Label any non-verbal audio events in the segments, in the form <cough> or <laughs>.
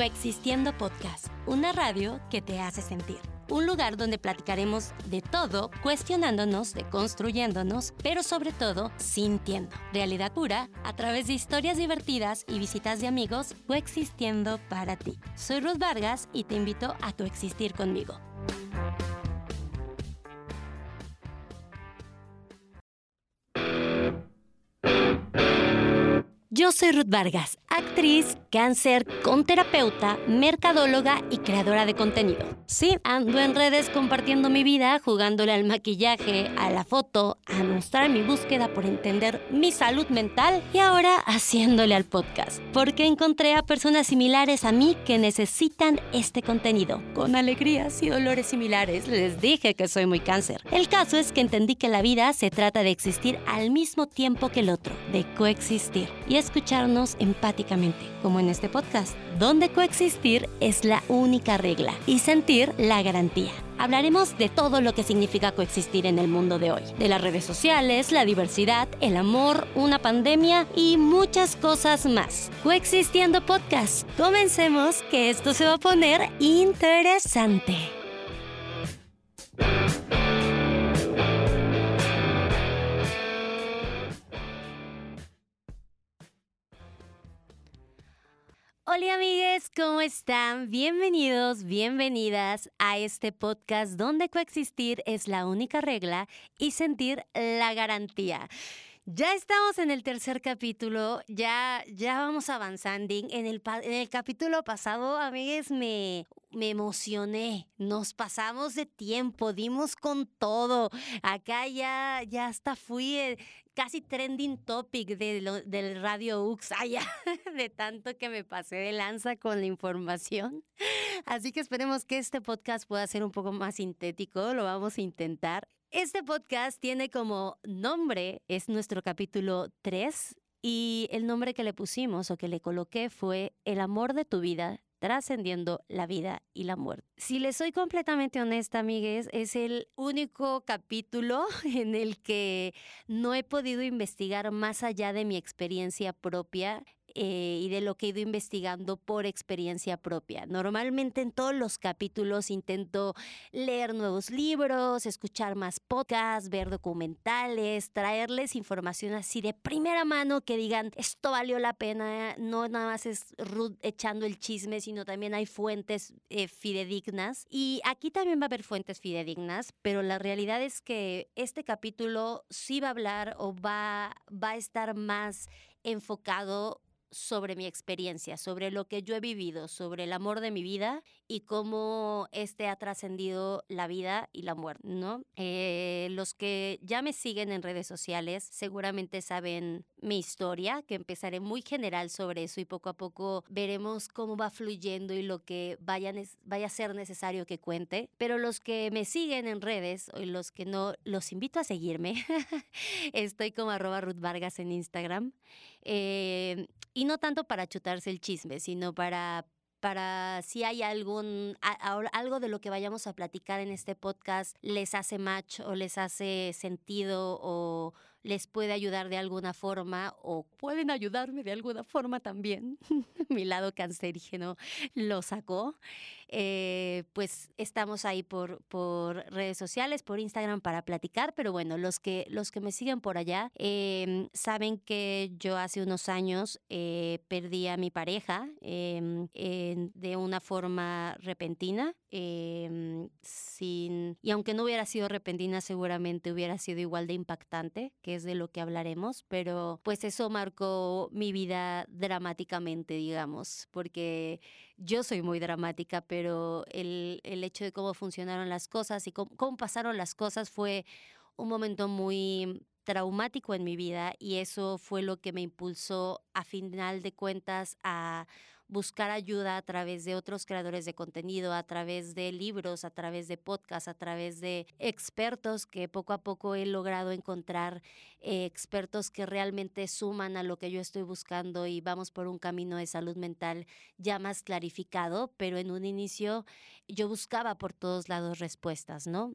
Coexistiendo Podcast, una radio que te hace sentir. Un lugar donde platicaremos de todo, cuestionándonos, deconstruyéndonos, pero sobre todo sintiendo. Realidad pura a través de historias divertidas y visitas de amigos coexistiendo para ti. Soy Ruth Vargas y te invito a coexistir conmigo. Yo soy Ruth Vargas, actriz, cáncer, con terapeuta, mercadóloga y creadora de contenido. Sí, ando en redes compartiendo mi vida, jugándole al maquillaje, a la foto, a mostrar mi búsqueda por entender mi salud mental y ahora haciéndole al podcast, porque encontré a personas similares a mí que necesitan este contenido, con alegrías y dolores similares. Les dije que soy muy cáncer. El caso es que entendí que la vida se trata de existir al mismo tiempo que el otro, de coexistir. Y escucharnos empáticamente, como en este podcast, donde coexistir es la única regla y sentir la garantía. Hablaremos de todo lo que significa coexistir en el mundo de hoy, de las redes sociales, la diversidad, el amor, una pandemia y muchas cosas más. Coexistiendo podcast. Comencemos que esto se va a poner interesante. Hola amigues, ¿cómo están? Bienvenidos, bienvenidas a este podcast donde coexistir es la única regla y sentir la garantía. Ya estamos en el tercer capítulo, ya, ya vamos avanzando. En el, en el capítulo pasado, amigues, me, me emocioné. Nos pasamos de tiempo, dimos con todo. Acá ya, ya hasta fui eh, casi trending topic de del Radio UX, <laughs> allá, de tanto que me pasé de lanza con la información. Así que esperemos que este podcast pueda ser un poco más sintético, lo vamos a intentar. Este podcast tiene como nombre, es nuestro capítulo 3 y el nombre que le pusimos o que le coloqué fue El amor de tu vida trascendiendo la vida y la muerte. Si les soy completamente honesta, amigues, es el único capítulo <laughs> en el que no he podido investigar más allá de mi experiencia propia eh, y de lo que he ido investigando por experiencia propia. Normalmente en todos los capítulos intento leer nuevos libros, escuchar más podcasts, ver documentales, traerles información así de primera mano que digan, esto valió la pena, no nada más es Ruth echando el chisme, sino también hay fuentes eh, fidedignas. Y aquí también va a haber fuentes fidedignas, pero la realidad es que este capítulo sí va a hablar o va, va a estar más enfocado sobre mi experiencia, sobre lo que yo he vivido, sobre el amor de mi vida y cómo este ha trascendido la vida y la muerte, ¿no? Eh, los que ya me siguen en redes sociales seguramente saben mi historia, que empezaré muy general sobre eso y poco a poco veremos cómo va fluyendo y lo que vaya, vaya a ser necesario que cuente. Pero los que me siguen en redes los que no, los invito a seguirme. <laughs> Estoy como arroba Ruth Vargas en Instagram. Eh, y no tanto para chutarse el chisme, sino para para si hay algún algo de lo que vayamos a platicar en este podcast les hace match o les hace sentido o les puede ayudar de alguna forma o pueden ayudarme de alguna forma también. <laughs> Mi lado cancerígeno lo sacó. Eh, pues estamos ahí por, por redes sociales, por Instagram para platicar, pero bueno, los que, los que me siguen por allá em, saben que yo hace unos años eh, perdí a mi pareja em, de una forma repentina. Em, sin, y aunque no hubiera sido repentina, seguramente hubiera sido igual de impactante, que es de lo que hablaremos, pero pues eso marcó mi vida dramáticamente, digamos, porque yo soy muy dramática, pero el, el hecho de cómo funcionaron las cosas y cómo, cómo pasaron las cosas fue un momento muy traumático en mi vida y eso fue lo que me impulsó a final de cuentas a buscar ayuda a través de otros creadores de contenido, a través de libros, a través de podcasts, a través de expertos que poco a poco he logrado encontrar eh, expertos que realmente suman a lo que yo estoy buscando y vamos por un camino de salud mental ya más clarificado, pero en un inicio yo buscaba por todos lados respuestas, ¿no?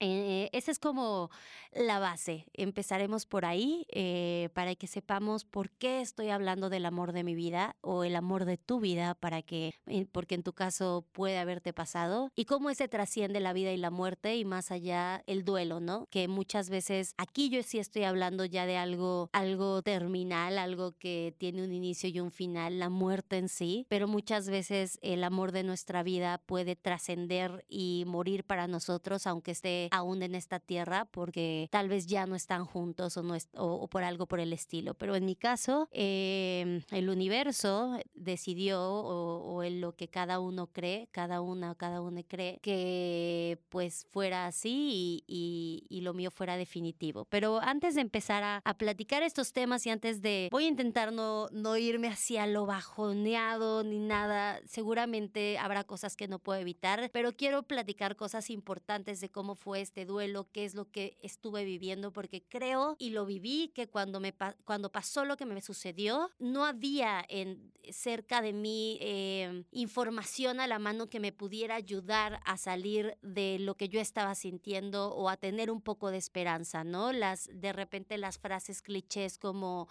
Eh, esa es como la base. Empezaremos por ahí eh, para que sepamos por qué estoy hablando del amor de mi vida o el amor de tu vida, para que, eh, porque en tu caso puede haberte pasado, y cómo ese trasciende la vida y la muerte y más allá el duelo, ¿no? Que muchas veces aquí yo sí estoy hablando ya de algo, algo terminal, algo que tiene un inicio y un final, la muerte en sí, pero muchas veces el amor de nuestra vida puede trascender y morir para nosotros, aunque esté aún en esta tierra porque tal vez ya no están juntos o, no o, por algo por el estilo. Pero en mi caso, em, el universo decidió o, en lo que cada uno cree, cada una o cada uno cree, que pues fuera así y, y, lo mío fuera definitivo. Pero antes de empezar a, a, platicar estos temas y antes de, voy a intentar no, no irme hacia lo bajoneado ni nada, seguramente habrá cosas que no puedo evitar, pero quiero platicar cosas importantes de cómo fue este duelo, qué es lo que estuve viviendo, porque creo y lo viví que cuando, me, cuando pasó lo que me sucedió, no había en, cerca de mí em, información a la mano que me pudiera ayudar a salir de lo que yo estaba sintiendo o a tener un poco de esperanza, ¿no? Las, de repente las frases clichés como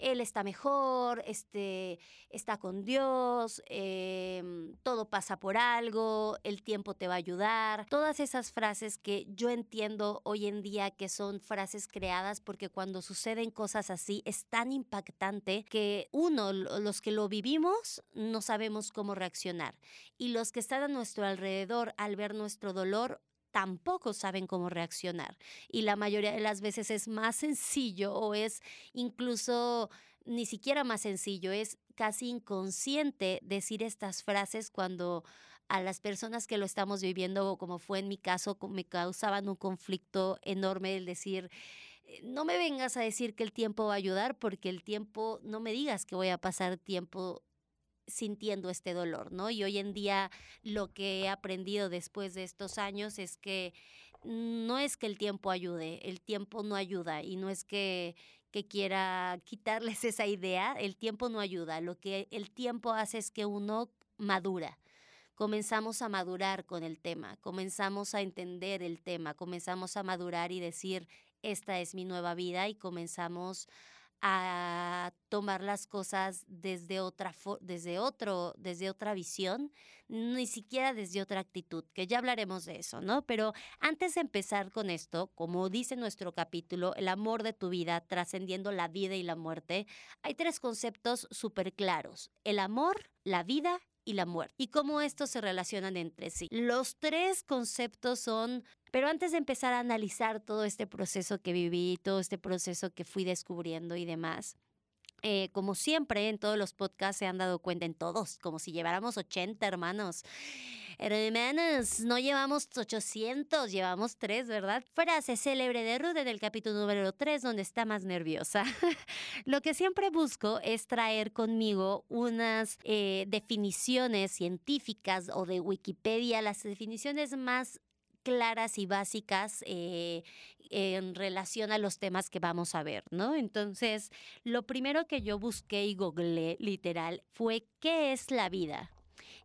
él está mejor, este, está con Dios, em, todo pasa por algo, el tiempo te va a ayudar. Todas esas frases que yo entiendo hoy en día que son frases creadas porque cuando suceden cosas así es tan impactante que uno, los que lo vivimos, no sabemos cómo reaccionar. Y los que están a nuestro alrededor al ver nuestro dolor tampoco saben cómo reaccionar. Y la mayoría de las veces es más sencillo o es incluso ni siquiera más sencillo, es casi inconsciente decir estas frases cuando a las personas que lo estamos viviendo, como fue en mi caso, me causaban un conflicto enorme el decir, eh, no me vengas a decir que el tiempo va a ayudar porque el tiempo, no me digas que voy a pasar tiempo sintiendo este dolor, ¿no? Y hoy en día lo que he aprendido después de estos años es que no es que el tiempo ayude, el tiempo no ayuda y no es que, que quiera quitarles <laughs> esa idea, el tiempo no ayuda, lo que el tiempo hace es que uno madura comenzamos a madurar con el tema, comenzamos a entender el tema, comenzamos a madurar y decir, esta es mi nueva vida y comenzamos a tomar las cosas desde otra desde otro desde otra visión ni siquiera desde otra actitud que ya hablaremos de eso no pero antes de empezar con esto como dice nuestro capítulo el amor de tu vida trascendiendo la vida y la muerte hay tres conceptos súper claros el amor la vida y la muerte y cómo estos se relacionan entre sí. Los tres conceptos son pero antes de empezar a analizar todo este proceso que viví, todo este proceso que fui descubriendo y demás, eh, como siempre en todos los podcasts se han dado cuenta, en todos, como si lleváramos 80 hermanos. Hermanos, no llevamos 800, llevamos 3, ¿verdad? Frase célebre de Ruth en el capítulo número 3, donde está más nerviosa. <laughs> Lo que siempre busco es traer conmigo unas eh, definiciones científicas o de Wikipedia, las definiciones más claras y básicas eh, en relación a los temas que vamos a ver, ¿no? Entonces, lo primero que yo busqué y googleé literal fue ¿qué es la vida?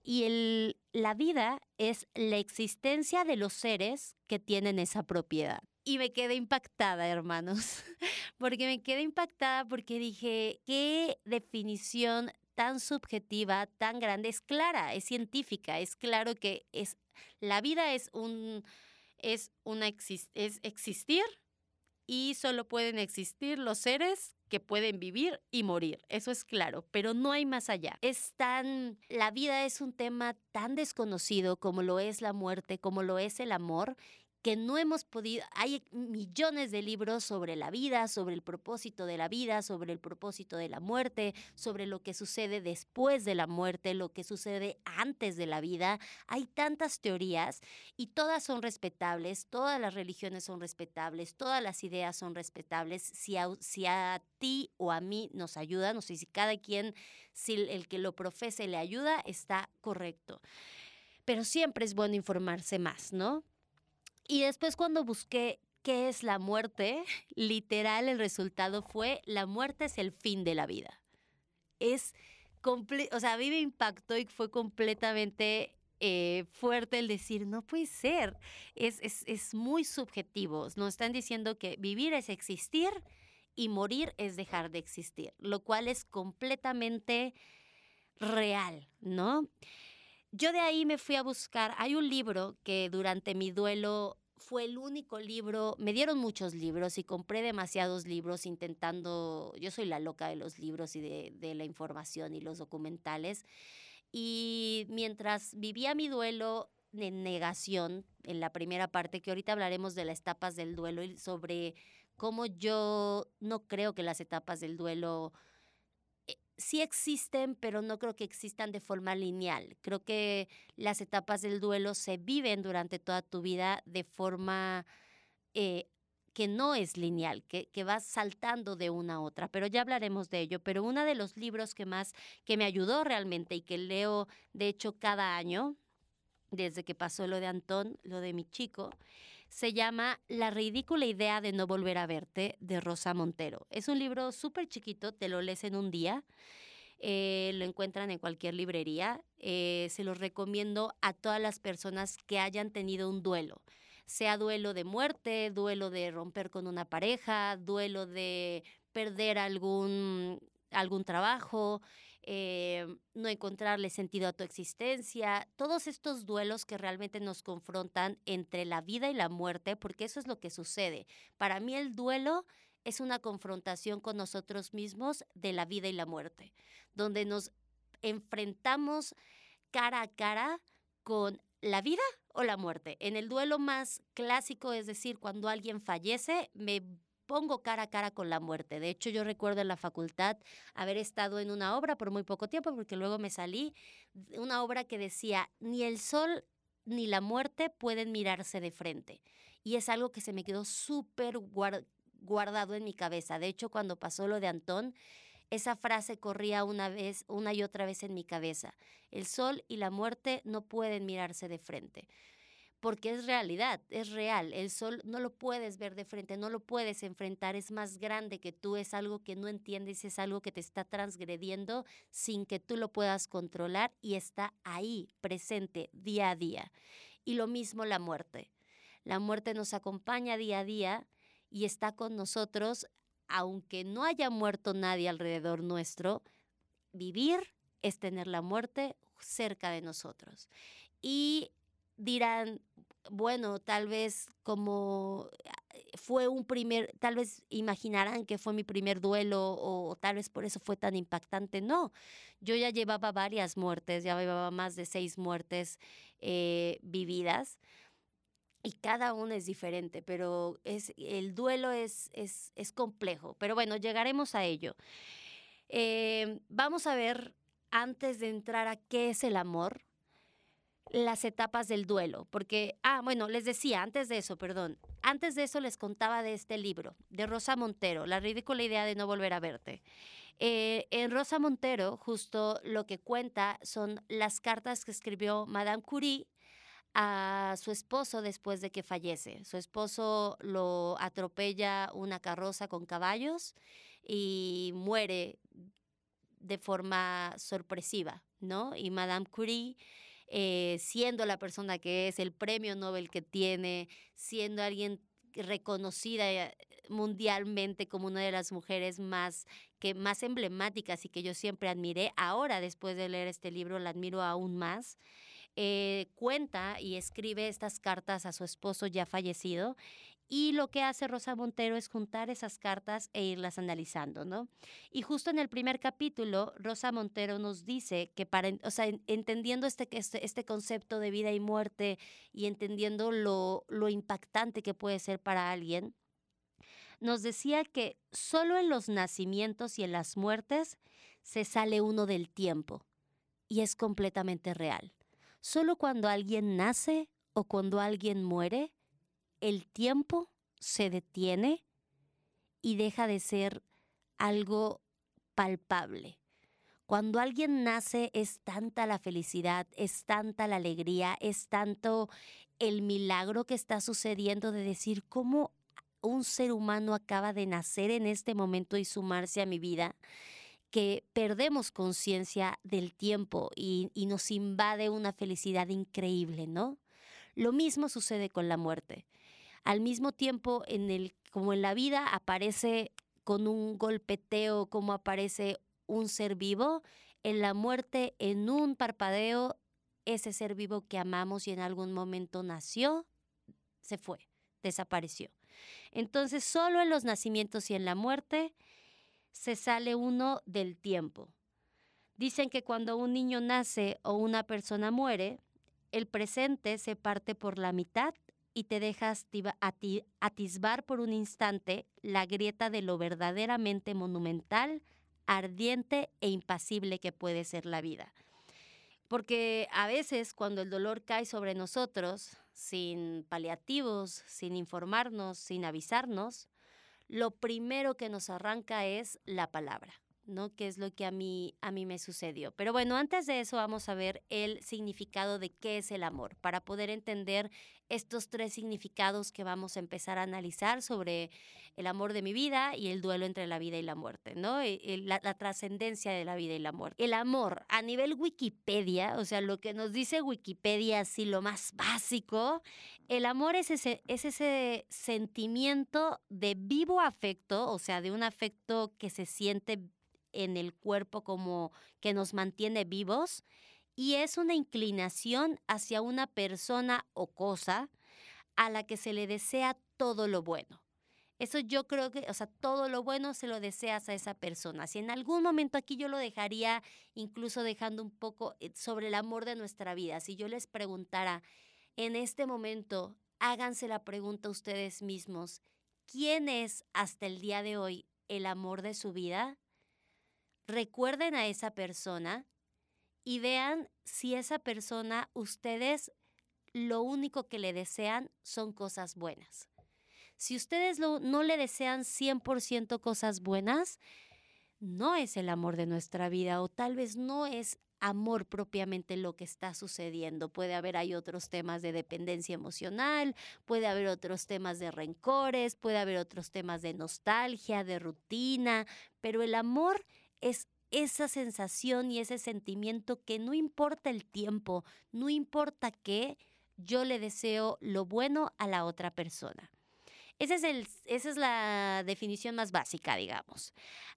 Y el, la vida es la existencia de los seres que tienen esa propiedad. Y me quedé impactada, hermanos, <laughs> porque me quedé impactada porque dije, ¿qué definición tan subjetiva, tan grande? Es clara, es científica, es claro que es, la vida es un, es una, es existir y solo pueden existir los seres que pueden vivir y morir, eso es claro, pero no hay más allá. Es tan, la vida es un tema tan desconocido como lo es la muerte, como lo es el amor, que no hemos podido, hay millones de libros sobre la vida, sobre el propósito de la vida, sobre el propósito de la muerte, sobre lo que sucede después de la muerte, lo que sucede antes de la vida. Hay tantas teorías y todas son respetables, todas las religiones son respetables, todas las ideas son respetables. Si a, si a ti o a mí nos ayuda, no sé si cada quien, si el que lo profese le ayuda, está correcto. Pero siempre es bueno informarse más, ¿no? Y después cuando busqué qué es la muerte, <laughs> literal el resultado fue la muerte es el fin de la vida. Es o sea, a mí me impactó y fue completamente eh, fuerte el decir, no puede ser, es, es, es muy subjetivo. Nos están diciendo que vivir es existir y morir es dejar de existir, lo cual es completamente real, ¿no? Yo de ahí me fui a buscar, hay un libro que durante mi duelo fue el único libro, me dieron muchos libros y compré demasiados libros intentando, yo soy la loca de los libros y de, la información y los documentales, y mientras vivía mi duelo de negación en la primera parte, que ahorita hablaremos de las etapas del duelo y sobre cómo yo no creo que las etapas del duelo sí existen, pero no creo que existan de forma lineal. Creo que las etapas del duelo se viven durante toda tu vida de forma eh, que no es lineal, que, que vas saltando de una a otra, pero ya hablaremos de ello. Pero uno de los libros que más, que me ayudó realmente y que leo, de hecho, cada año, desde que pasó lo de Antón, lo de mi chico, se llama La ridícula idea de no volver a verte de Rosa Montero. Es un libro súper chiquito, te lo lees en un día. Eh, lo encuentran en cualquier librería. Eh, se los recomiendo a todas las personas que hayan tenido un duelo, sea duelo de muerte, duelo de romper con una pareja, duelo de perder algún, algún trabajo, eh, no encontrarle sentido a tu existencia, todos estos duelos que realmente nos confrontan entre la vida y la muerte, porque eso es lo que sucede. Para mí el duelo es una confrontación con nosotros mismos de la vida y la muerte, donde nos enfrentamos cara a cara con la vida o la muerte. En el duelo más clásico, es decir, cuando alguien fallece, me pongo cara a cara con la muerte. De hecho, yo recuerdo en la facultad haber estado en una obra por muy poco tiempo, porque luego me salí, una obra que decía, ni el sol ni la muerte pueden mirarse de frente. Y es algo que se me quedó súper guardado en mi cabeza. De hecho, cuando pasó lo de Antón, esa frase corría una vez, una y otra vez en mi cabeza. El sol y la muerte no pueden mirarse de frente porque es realidad, es real. El sol no lo puedes ver de frente, no lo puedes enfrentar, es más grande que tú, es algo que no entiendes, es algo que te está transgrediendo sin que tú lo puedas controlar y está ahí, presente, día a día. Y lo mismo la muerte. La muerte nos acompaña día a día y está con nosotros, aunque no haya muerto nadie alrededor nuestro, vivir es tener la muerte cerca de nosotros. Y dirán, bueno, tal vez como eh, fue un primer, tal vez imaginarán que fue mi primer duelo o, tal vez por eso fue tan impactante. No, yo ya llevaba varias muertes, ya llevaba más de seis muertes eh, vividas y cada una es diferente, pero es, el duelo es, es, es complejo. Pero bueno, llegaremos a ello. Eh, vamos a ver, antes de entrar a qué es el amor, las etapas del duelo, porque, ah, bueno, les decía, antes de eso, perdón, antes de eso les contaba de este libro, de Rosa Montero, La ridícula idea de no volver a verte. Eh, en Rosa Montero, justo lo que cuenta son las cartas que escribió Madame Curie a su esposo después de que fallece. Su esposo lo atropella una carroza con caballos y muere de forma sorpresiva, ¿no? Y Madame Curie eh, siendo la persona que es, el premio Nobel que tiene, siendo alguien reconocida eh, mundialmente como una de las mujeres más que más emblemáticas y que yo siempre admiré. Ahora, después de leer este libro, la admiro aún más. Eh, cuenta y escribe estas cartas a su esposo ya fallecido y lo que hace Rosa Montero es juntar esas cartas e irlas analizando, ¿no? Y justo en el primer capítulo, Rosa Montero nos dice que para, o sea, entendiendo este, este, este concepto de vida y muerte y entendiendo lo, lo impactante que puede ser para alguien, nos decía que solo en los nacimientos y en las muertes se sale uno del tiempo. Y es completamente real. Solo cuando alguien nace o cuando alguien muere, el tiempo se detiene y deja de ser algo palpable. Cuando alguien nace es tanta la felicidad, es tanta la alegría, es tanto el milagro que está sucediendo de decir cómo un ser humano acaba de nacer en este momento y sumarse a mi vida, que perdemos conciencia del tiempo y, nos invade una felicidad increíble, ¿no? Lo mismo sucede con la muerte. Al mismo tiempo, como en la vida aparece con un golpeteo, como aparece un ser vivo, en la muerte, en un parpadeo, ese ser vivo que amamos y en algún momento nació, se fue, desapareció. Entonces, solo en los nacimientos y en la muerte se sale uno del tiempo. Dicen que cuando un niño nace o una persona muere, el presente se parte por la mitad y te dejas atisbar por un instante la grieta de lo verdaderamente monumental, ardiente e impasible que puede ser la vida. Porque a veces cuando el dolor cae sobre nosotros, sin paliativos, sin informarnos, sin avisarnos, lo primero que nos arranca es la palabra. ¿No? Que es lo que a mí, a mí me sucedió. Pero bueno, antes de eso vamos a ver el significado de qué es el amor, para poder entender estos tres significados que vamos a empezar a analizar sobre el amor de mi vida y el duelo entre la vida y la muerte, ¿no? E, la, la trascendencia de la vida y la muerte. El amor, a nivel Wikipedia, o sea, lo que nos dice Wikipedia, así lo más básico, el amor es ese, es ese sentimiento de vivo afecto, o sea, de un afecto que se siente en el cuerpo como que nos mantiene vivos y es una inclinación hacia una persona o cosa a la que se le desea todo lo bueno. Eso yo creo que, o sea, todo lo bueno se lo deseas a esa persona. Si en algún momento aquí yo lo dejaría, incluso dejando un poco eh, sobre el amor de nuestra vida, si yo les preguntara en este momento, háganse la pregunta ustedes mismos, ¿quién es hasta el día de hoy el amor de su vida? Recuerden a esa persona y vean si esa persona, ustedes lo único que le desean son cosas buenas. Si ustedes no le desean 100% cosas buenas, no es el amor de nuestra vida o tal vez no es amor propiamente lo que está sucediendo. Puede haber hay otros temas de dependencia emocional, puede haber otros temas de rencores, puede haber otros temas de nostalgia, de rutina, pero el amor es esa sensación y ese sentimiento que no importa el tiempo, no importa qué, yo le deseo lo bueno a la otra persona. Es el, esa es la definición más básica, digamos.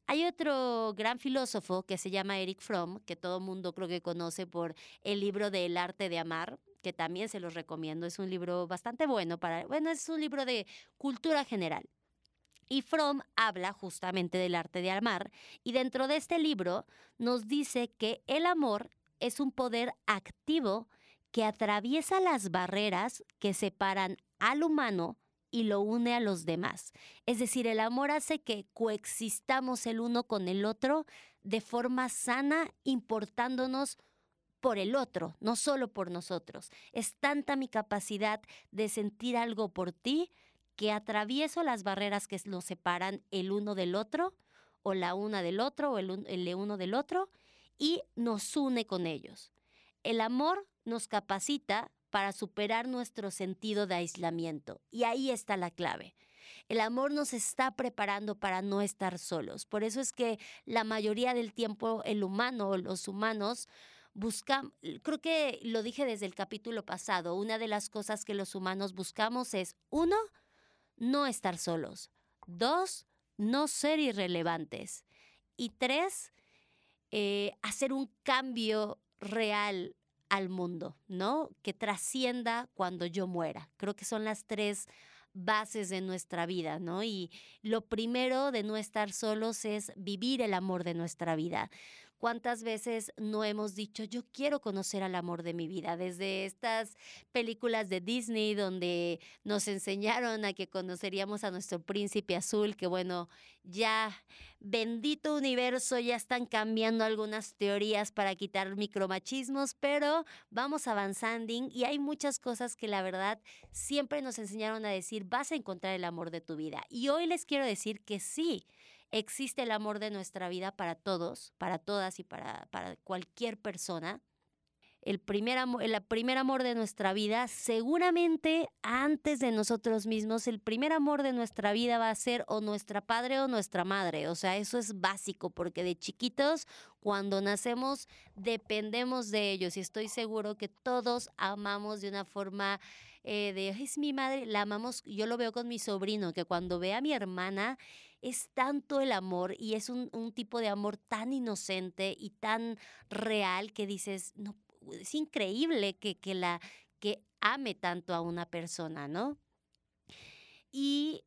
Hay otro gran filósofo que se llama Eric Fromm, que todo mundo creo que conoce por el libro de El arte de amar, que también se los recomiendo. Es un libro bastante bueno para, bueno, es un libro de cultura general. Y Fromm habla justamente del arte de amar y dentro de este libro nos dice que el amor es un poder activo que atraviesa las barreras que separan al humano y lo une a los demás. Es decir, el amor hace que coexistamos el uno con el otro de forma sana, importándonos por el otro, no solo por nosotros. Es tanta mi capacidad de sentir algo por ti que atravieso las barreras que nos separan el uno del otro, o la una del otro, o el, el uno del otro, y nos une con ellos. El amor nos capacita para superar nuestro sentido de aislamiento, y ahí está la clave. El amor nos está preparando para no estar solos. Por eso es que la mayoría del tiempo el humano o los humanos buscamos, creo que lo dije desde el capítulo pasado, una de las cosas que los humanos buscamos es, uno, no estar solos. Dos, no ser irrelevantes. Y tres, eh, hacer un cambio real al mundo, ¿no? Que trascienda cuando yo muera. Creo que son las tres bases de nuestra vida, ¿no? Y lo primero de no estar solos es vivir el amor de nuestra vida. ¿Cuántas veces no hemos dicho, yo quiero conocer al amor de mi vida? Desde estas películas de Disney donde nos enseñaron a que conoceríamos a nuestro príncipe azul, que bueno, ya bendito universo, ya están cambiando algunas teorías para quitar micromachismos, pero vamos avanzando y hay muchas cosas que la verdad siempre nos enseñaron a decir, vas a encontrar el amor de tu vida. Y hoy les quiero decir que sí, existe el amor de nuestra vida para todos, para todas y para, para cualquier persona. el primer, amor, el primer amor de nuestra vida, seguramente antes de nosotros mismos, el primer amor de nuestra vida va a ser o nuestra padre o nuestra madre. O sea, eso es básico, porque de chiquitos, cuando nacemos, dependemos de ellos. Y estoy seguro que todos amamos de una forma eh, de, es mi madre, la amamos, yo lo veo con mi sobrino, que cuando ve a mi hermana, es tanto el amor y es un, tipo de amor tan inocente y tan real que dices, no es increíble que, que, la, que ame tanto a una persona, ¿no? Y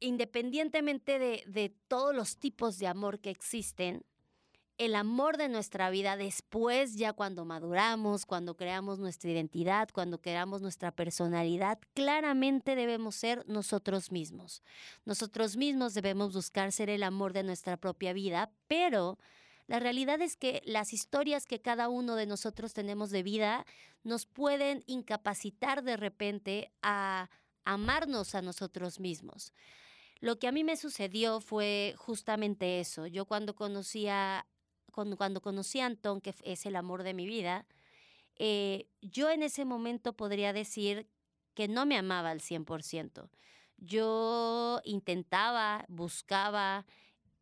independientemente de, de todos los tipos de amor que existen, el amor de nuestra vida después, ya cuando maduramos, cuando creamos nuestra identidad, cuando creamos nuestra personalidad, claramente debemos ser nosotros mismos. Nosotros mismos debemos buscar ser el amor de nuestra propia vida, pero la realidad es que las historias que cada uno de nosotros tenemos de vida nos pueden incapacitar de repente a amarnos a nosotros mismos. Lo que a mí me sucedió fue justamente eso. Yo cuando conocí a, cuando, conocí a Antón, que es el amor de mi vida, eh, yo en ese momento podría decir que no me amaba al 100%. Yo intentaba, buscaba,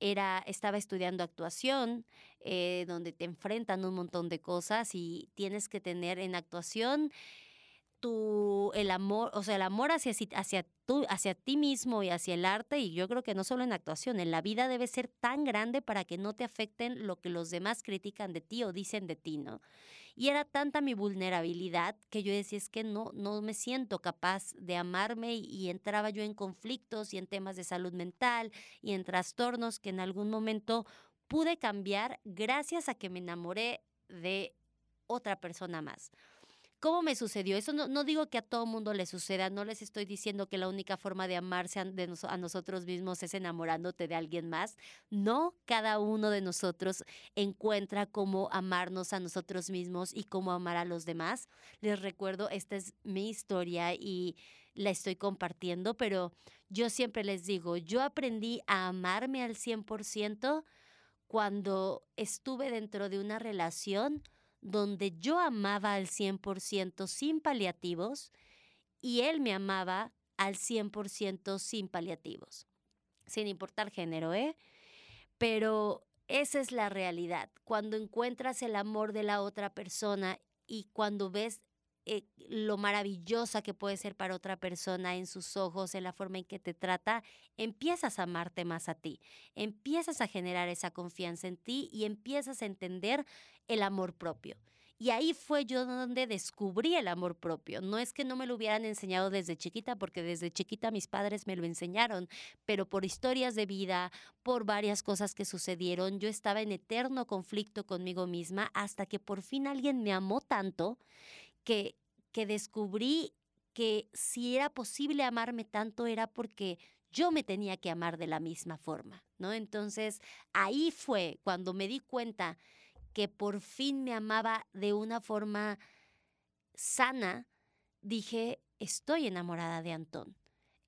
era, estaba estudiando actuación, eh, donde te enfrentan un montón de cosas y tienes que tener en actuación tu, el amor, o sea, el amor hacia, hacia, tú, hacia ti mismo y hacia el arte, y yo creo que no solo en actuación, en la vida debe ser tan grande para que no te afecten lo que los demás critican de ti o dicen de ti, ¿no? Y era tanta mi vulnerabilidad que yo decía, es que no, no me siento capaz de amarme y, entraba yo en conflictos y en temas de salud mental y en trastornos que en algún momento pude cambiar gracias a que me enamoré de otra persona más. ¿Cómo me sucedió? Eso no, digo que a todo mundo le suceda, no les estoy diciendo que la única forma de amarse a, a nosotros mismos es enamorándote de alguien más. No, cada uno de nosotros encuentra cómo amarnos a nosotros mismos y cómo amar a los demás. Les recuerdo, esta es mi historia y la estoy compartiendo, pero yo siempre les digo, yo aprendí a amarme al 100% cuando estuve dentro de una relación donde yo amaba al 100% sin paliativos y él me amaba al 100% sin paliativos, sin importar género, ¿eh? Pero esa es la realidad. Cuando encuentras el amor de la otra persona y cuando ves eh, lo maravillosa que puede ser para otra persona en sus ojos, en la forma en que te trata, empiezas a amarte más a ti, empiezas a generar esa confianza en ti y empiezas a entender el amor propio. Y ahí fue yo donde descubrí el amor propio. No es que no me lo hubieran enseñado desde chiquita, porque desde chiquita mis padres me lo enseñaron, pero por historias de vida, por varias cosas que sucedieron, yo estaba en eterno conflicto conmigo misma hasta que por fin alguien me amó tanto que, que descubrí que si era posible amarme tanto era porque yo me tenía que amar de la misma forma, ¿no? Entonces, ahí fue cuando me di cuenta que por fin me amaba de una forma sana, dije, estoy enamorada de Antón.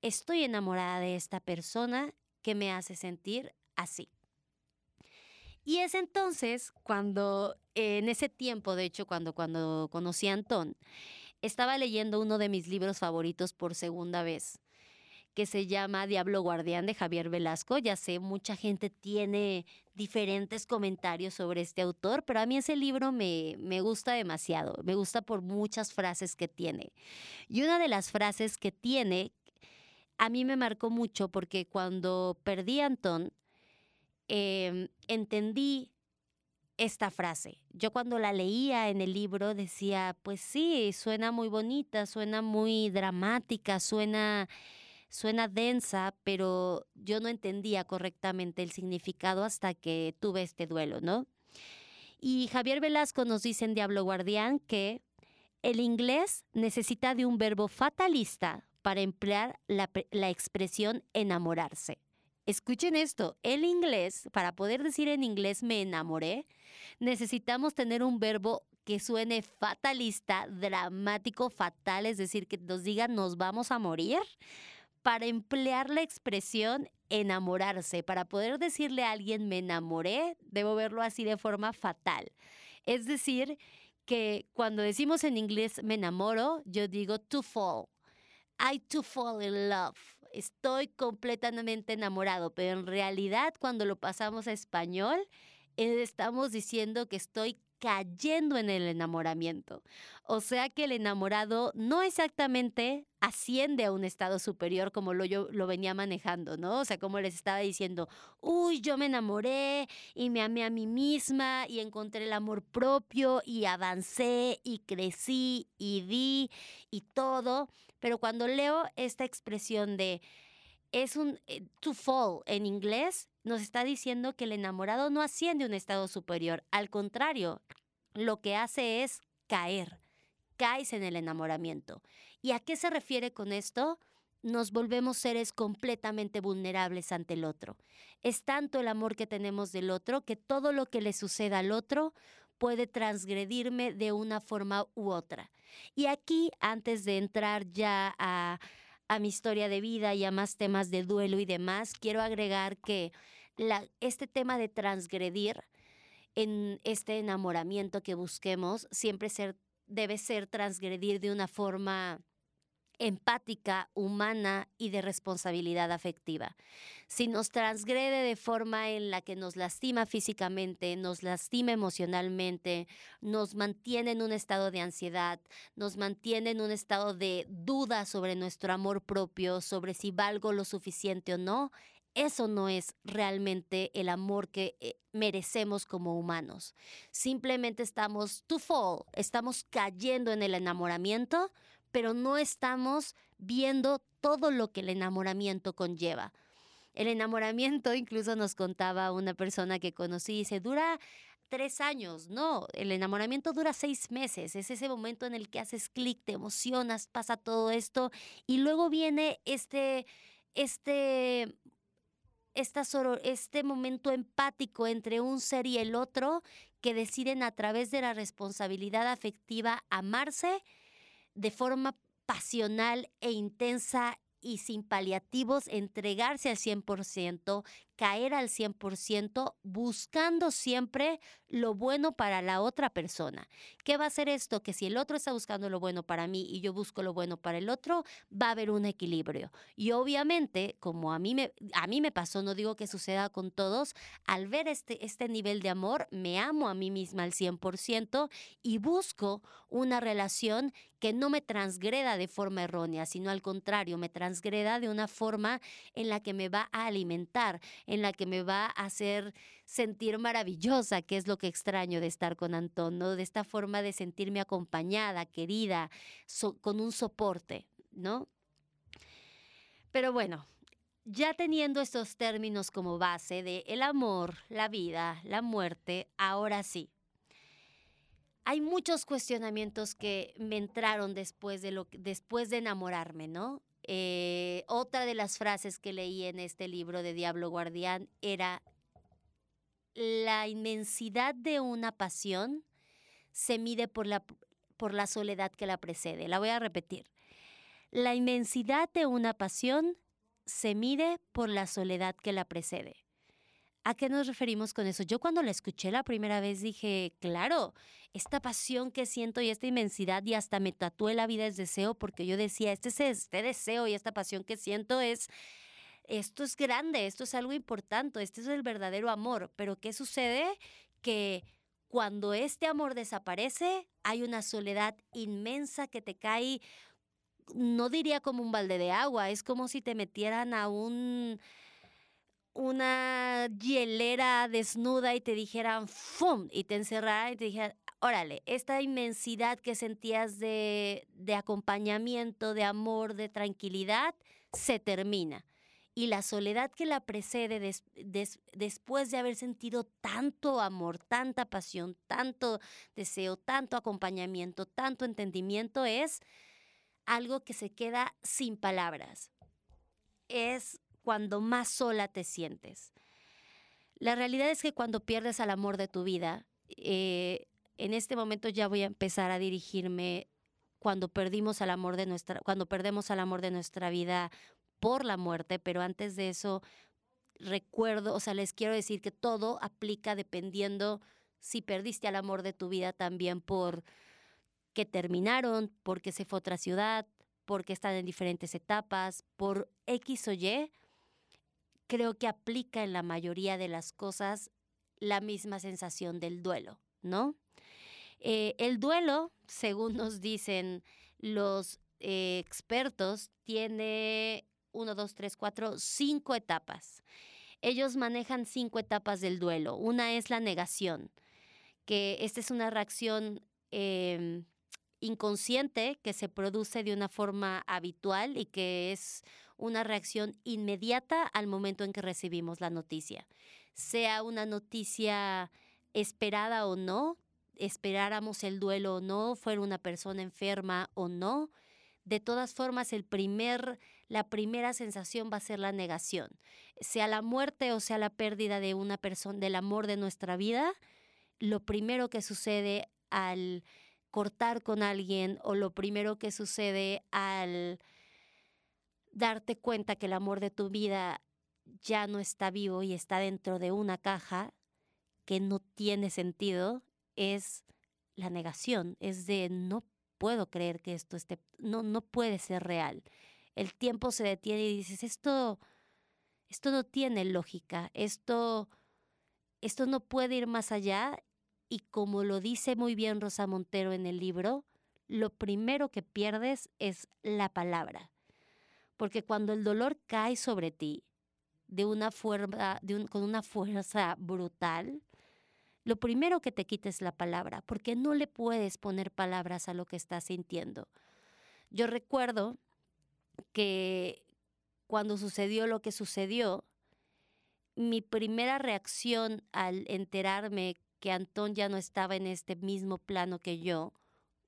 Estoy enamorada de esta persona que me hace sentir así. Y es entonces cuando, en ese tiempo, de hecho, cuando, cuando conocí a Antón, estaba leyendo uno de mis libros favoritos por segunda vez, que se llama Diablo Guardián de Javier Velasco. Ya sé, mucha gente tiene diferentes comentarios sobre este autor, pero a mí ese libro me, me gusta demasiado. Me gusta por muchas frases que tiene. Y una de las frases que tiene a mí me marcó mucho porque cuando perdí a Antón, Em, entendí esta frase. Yo cuando la leía en el libro decía, pues sí, suena muy bonita, suena muy dramática, suena, suena densa, pero yo no entendía correctamente el significado hasta que tuve este duelo, ¿no? Y Javier Velasco nos dice en Diablo Guardián que el inglés necesita de un verbo fatalista para emplear la, la expresión enamorarse. Escuchen esto, el inglés, para poder decir en inglés me enamoré, necesitamos tener un verbo que suene fatalista, dramático, fatal, es decir, que nos diga nos vamos a morir, para emplear la expresión enamorarse. Para poder decirle a alguien me enamoré, debo verlo así de forma fatal. Es decir, que cuando decimos en inglés me enamoro, yo digo to fall. I to fall in love. Estoy completamente enamorado, pero en realidad cuando lo pasamos a español, eh, estamos diciendo que estoy cayendo en el enamoramiento. O sea que el enamorado no exactamente asciende a un estado superior como lo, yo lo venía manejando, ¿no? O sea, como les estaba diciendo, uy, yo me enamoré y me amé a mí misma y encontré el amor propio y avancé y crecí y di y todo. Pero cuando leo esta expresión de es un eh, to fall en inglés, nos está diciendo que el enamorado no asciende a un estado superior. Al contrario, lo que hace es caer. Caes en el enamoramiento. ¿Y a qué se refiere con esto? Nos volvemos seres completamente vulnerables ante el otro. Es tanto el amor que tenemos del otro que todo lo que le suceda al otro puede transgredirme de una forma u otra. Y aquí, antes de entrar ya a a mi historia de vida y a más temas de duelo y demás, quiero agregar que este tema de transgredir en este enamoramiento que busquemos siempre ser, debe ser transgredir de una forma empática, humana y de responsabilidad afectiva. Si nos transgrede de forma en la que nos lastima físicamente, nos lastima emocionalmente, nos mantiene en un estado de ansiedad, nos mantiene en un estado de duda sobre nuestro amor propio, sobre si valgo lo suficiente o no, eso no es realmente el amor que eh, merecemos como humanos. Simplemente estamos to fall, estamos cayendo en el enamoramiento, pero no estamos viendo todo lo que el enamoramiento conlleva. El enamoramiento, incluso nos contaba una persona que conocí, se dura tres años. No, el enamoramiento dura seis meses. Es ese momento en el que haces clic, te emocionas, pasa todo esto y luego viene este, este, esta este momento empático entre un ser y el otro que deciden a través de la responsabilidad afectiva amarse de forma pasional e intensa y sin paliativos entregarse al 100%, caer al 100%, buscando siempre lo bueno para la otra persona. ¿Qué va a hacer esto? Que si el otro está buscando lo bueno para mí y yo busco lo bueno para el otro, va a haber un equilibrio. Y obviamente, como a mí me, a mí me pasó, no digo que suceda con todos, al ver este, este nivel de amor, me amo a mí misma al 100% y busco una relación que no me transgreda de forma errónea, sino al contrario, me transgreda de una forma en la que me va a alimentar, en la que me va a hacer sentir maravillosa, que es lo que extraño de estar con Antón, ¿no? De esta forma de sentirme acompañada, querida, con un soporte, ¿no? Pero bueno, ya teniendo estos términos como base de el amor, la vida, la muerte, ahora sí, hay muchos cuestionamientos que me entraron después de, lo, después de enamorarme, ¿no? Eh, otra de las frases que leí en este libro de Diablo Guardián era, la inmensidad de una pasión se mide por la, por la soledad que la precede. La voy a repetir. La inmensidad de una pasión se mide por la soledad que la precede. ¿A qué nos referimos con eso? Yo cuando la escuché la primera vez dije, claro, esta pasión que siento y esta inmensidad y hasta me tatué la vida es deseo porque yo decía, este, es este deseo y esta pasión que siento es, esto es grande, esto es algo importante, este es el verdadero amor. Pero ¿qué sucede? Que cuando este amor desaparece, hay una soledad inmensa que te cae, no diría como un balde de agua, es como si te metieran a un una hielera desnuda y te dijeran ¡fum! y te encerraran y te dijeran, órale, esta inmensidad que sentías de, de acompañamiento, de amor, de tranquilidad, se termina. Y la soledad que la precede después de haber sentido tanto amor, tanta pasión, tanto deseo, tanto acompañamiento, tanto entendimiento, es algo que se queda sin palabras. Es cuando más sola te sientes. La realidad es que cuando pierdes al amor de tu vida, eh, en este momento ya voy a empezar a dirigirme cuando perdimos al amor de nuestra, cuando perdemos al amor de nuestra vida por la muerte, pero antes de eso recuerdo, o sea, les quiero decir que todo aplica dependiendo si perdiste al amor de tu vida también por que terminaron, porque se fue a otra ciudad, porque están en diferentes etapas, por X o Y, creo que aplica en la mayoría de las cosas la misma sensación del duelo, ¿no? Eh, el duelo, según nos dicen los eh, expertos, tiene uno, dos, tres, cuatro, cinco etapas. Ellos manejan cinco etapas del duelo. Una es la negación, que esta es una reacción em, inconsciente que se produce de una forma habitual y que es una reacción inmediata al momento en que recibimos la noticia. Sea una noticia esperada o no, esperáramos el duelo o no, fuera una persona enferma o no, de todas formas el primer la primera sensación va a ser la negación. Sea la muerte o sea la pérdida de una persona del amor de nuestra vida, lo primero que sucede al cortar con alguien o lo primero que sucede al darte cuenta que el amor de tu vida ya no está vivo y está dentro de una caja que no tiene sentido es la negación, es de no puedo creer que esto esté, no, no puede ser real. El tiempo se detiene y dices, esto, esto no tiene lógica, esto, esto no puede ir más allá y como lo dice muy bien Rosa Montero en el libro, lo primero que pierdes es la palabra. Porque cuando el dolor cae sobre ti de una fuerza, con una fuerza brutal, lo primero que te quita es la palabra, porque no le puedes poner palabras a lo que estás sintiendo. Yo recuerdo que cuando sucedió lo que sucedió, mi primera reacción al enterarme que Antón ya no estaba en este mismo plano que yo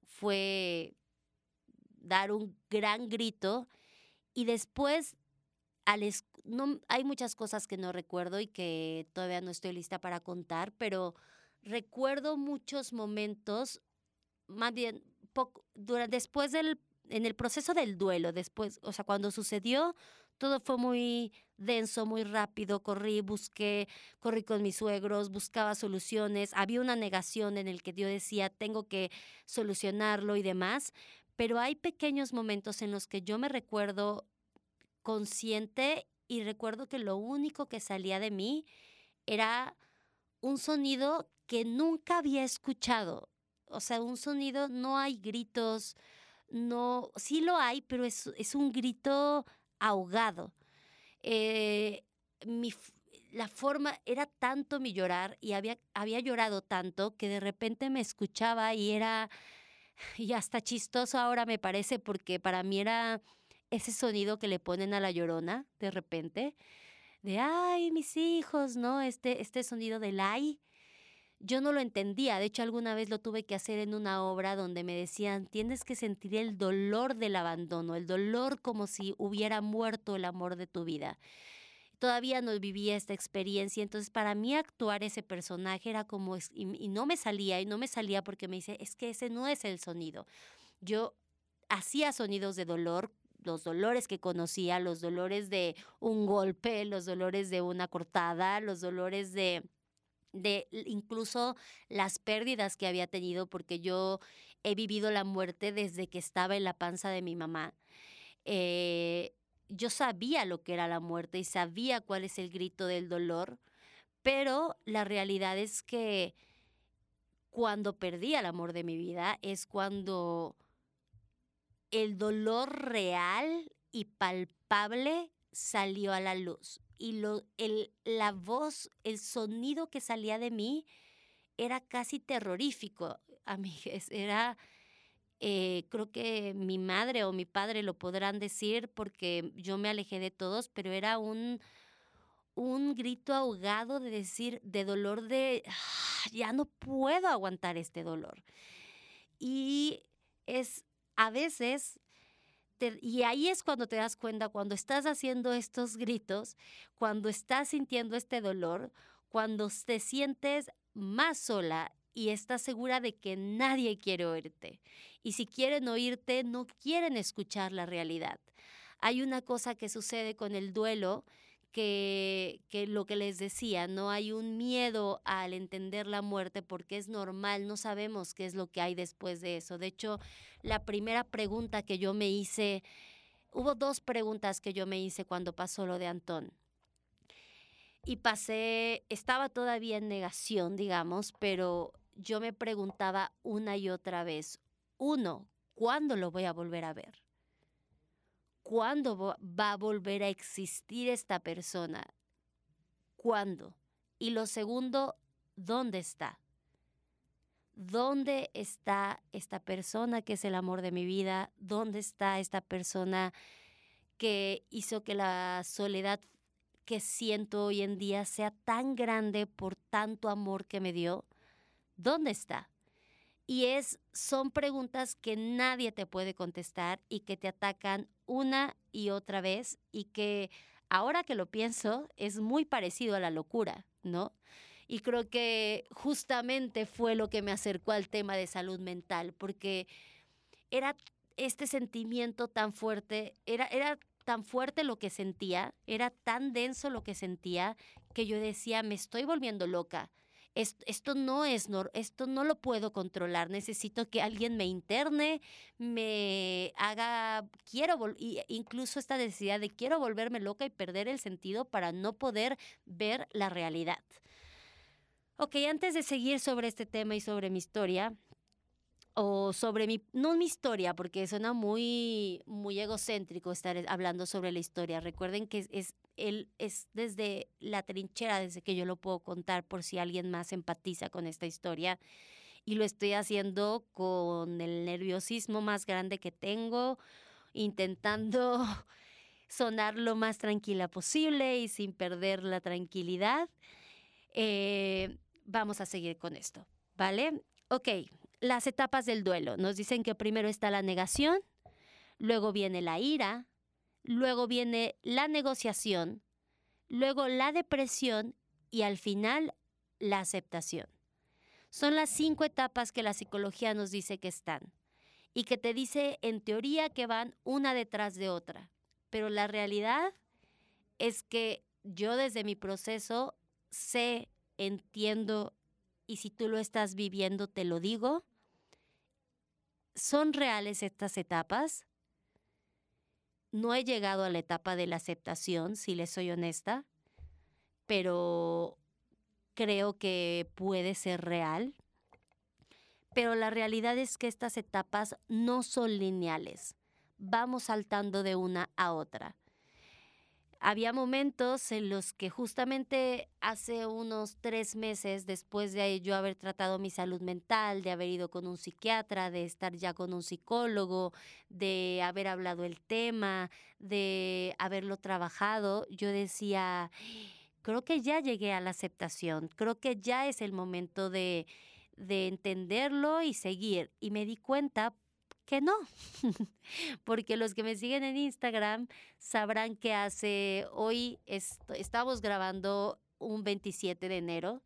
fue dar un gran grito y después al no, hay muchas cosas que no recuerdo y que todavía no estoy lista para contar, pero recuerdo muchos momentos, más bien poco, después del, en el proceso del duelo, después, o sea, cuando sucedió, todo fue muy denso, muy rápido, corrí, busqué, corrí con mis suegros, buscaba soluciones, había una negación en el que yo decía, tengo que solucionarlo y demás, pero hay pequeños momentos en los que yo me recuerdo consciente y recuerdo que lo único que salía de mí era un sonido que nunca había escuchado. O sea, un sonido, no hay gritos, no, sí lo hay, pero es, es un grito ahogado. Eh, la forma, era tanto mi llorar y había, había llorado tanto que de repente me escuchaba y era, y hasta chistoso ahora me parece porque para mí era ese sonido que le ponen a la llorona de repente, de, ay, mis hijos, ¿no? Este, este sonido del ay yo no lo entendía, de hecho alguna vez lo tuve que hacer en una obra donde me decían, tienes que sentir el dolor del abandono, el dolor como si hubiera muerto el amor de tu vida. Todavía no vivía esta experiencia, entonces para mí actuar ese personaje era como, y, y no me salía, y no me salía porque me dice, es que ese no es el sonido. Yo hacía sonidos de dolor, los dolores que conocía, los dolores de un golpe, los dolores de una cortada, los dolores de de incluso las pérdidas que había tenido, porque yo he vivido la muerte desde que estaba en la panza de mi mamá. Eh, yo sabía lo que era la muerte y sabía cuál es el grito del dolor, pero la realidad es que cuando perdí el amor de mi vida es cuando el dolor real y palpable salió a la luz y lo, el, la voz, el sonido que salía de mí era casi terrorífico, <laughs> amigues. Era, eh, creo que mi madre o mi padre lo podrán decir porque yo me alejé de todos, pero era un, un grito ahogado de decir, de dolor de, ah, ya no puedo aguantar este dolor. Y es a veces y ahí es cuando te das cuenta, cuando estás haciendo estos gritos, cuando estás sintiendo este dolor, cuando te sientes más sola y estás segura de que nadie quiere oírte. Y si quieren oírte, no quieren escuchar la realidad. Hay una cosa que sucede con el duelo que, que lo que les decía, no hay un miedo al entender la muerte porque es normal, no sabemos qué es lo que hay después de eso. De hecho, la primera pregunta que yo me hice, hubo dos preguntas que yo me hice cuando pasó lo de Antón. Y pasé, estaba todavía en negación, digamos, pero yo me preguntaba una y otra vez, uno, ¿cuándo lo voy a volver a ver? ¿Cuándo va a volver a existir esta persona? ¿Cuándo? Y lo segundo, ¿dónde está? ¿Dónde está esta persona que es el amor de mi vida? ¿Dónde está esta persona que hizo que la soledad que siento hoy en día sea tan grande por tanto amor que me dio? ¿Dónde está? Y es, son preguntas que nadie te puede contestar y que te atacan una y otra vez y que ahora que lo pienso es muy parecido a la locura, ¿no? Y creo que justamente fue lo que me acercó al tema de salud mental, porque era este sentimiento tan fuerte, era, era tan fuerte lo que sentía, era tan denso lo que sentía, que yo decía, me estoy volviendo loca esto, no es, esto no lo puedo controlar, necesito que alguien me interne, me haga, quiero, incluso esta necesidad de quiero volverme loca y perder el sentido para no poder ver la realidad. Ok, antes de seguir sobre este tema y sobre mi historia, o sobre mi, no mi historia, porque suena muy, muy egocéntrico estar hablando sobre la historia. Recuerden que es, él es desde la trinchera, desde que yo lo puedo contar por si alguien más empatiza con esta historia. Y lo estoy haciendo con el nerviosismo más grande que tengo, intentando <laughs> sonar lo más tranquila posible y sin perder la tranquilidad. Eh, vamos a seguir con esto, ¿vale? Ok, las etapas del duelo. Nos dicen que primero está la negación, luego viene la ira, luego viene la negociación, luego la depresión y al final la aceptación. Son las cinco etapas que la psicología nos dice que están y que te dice en teoría que van una detrás de otra. Pero la realidad es que yo desde mi proceso sé, entiendo y si tú lo estás viviendo te lo digo, ¿son reales estas etapas? No he llegado a la etapa de la aceptación, si les soy honesta, pero creo que puede ser real. Pero la realidad es que estas etapas no son lineales. Vamos saltando de una a otra había momentos en los que justamente hace unos tres meses, después de yo haber tratado mi salud mental, de haber ido con un psiquiatra, de estar ya con un psicólogo, de haber hablado el tema, de haberlo trabajado, yo decía, creo que ya llegué a la aceptación, creo que ya es el momento de, de entenderlo y seguir. Y me di cuenta que no, <laughs> porque los que me siguen en Instagram sabrán que hace, hoy estamos grabando un 27 de enero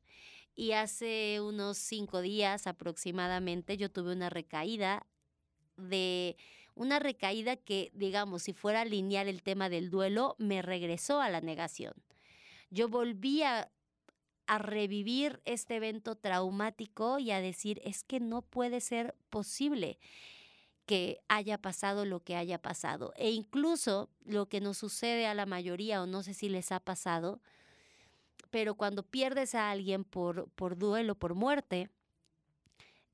y hace unos cinco días aproximadamente yo tuve una recaída de una recaída que, digamos, si fuera lineal el tema del duelo, me regresó a la negación. Yo volví a, a revivir este evento traumático y a decir, es que no puede ser posible que haya pasado lo que haya pasado. E incluso lo que nos sucede a la mayoría, o no sé si les ha pasado, pero cuando pierdes a alguien por, por duelo, por muerte,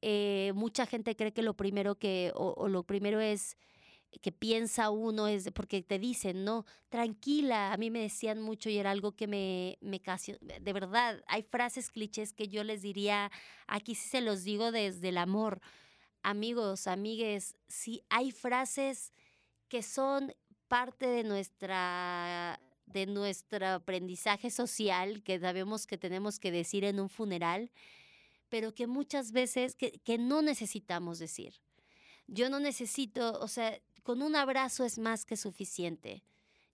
eh, mucha gente cree que lo primero que, o, lo primero es que piensa uno es porque te dicen, no, tranquila, a mí me decían mucho y era algo que me, me casi, de verdad, hay frases clichés que yo les diría, aquí sí se los digo desde el amor, amigos, amigues, si hay frases que son parte de nuestra de nuestro aprendizaje social que sabemos que tenemos que decir en un funeral, pero que muchas veces que, que no necesitamos decir. Yo no necesito, o sea, con un abrazo es más que suficiente.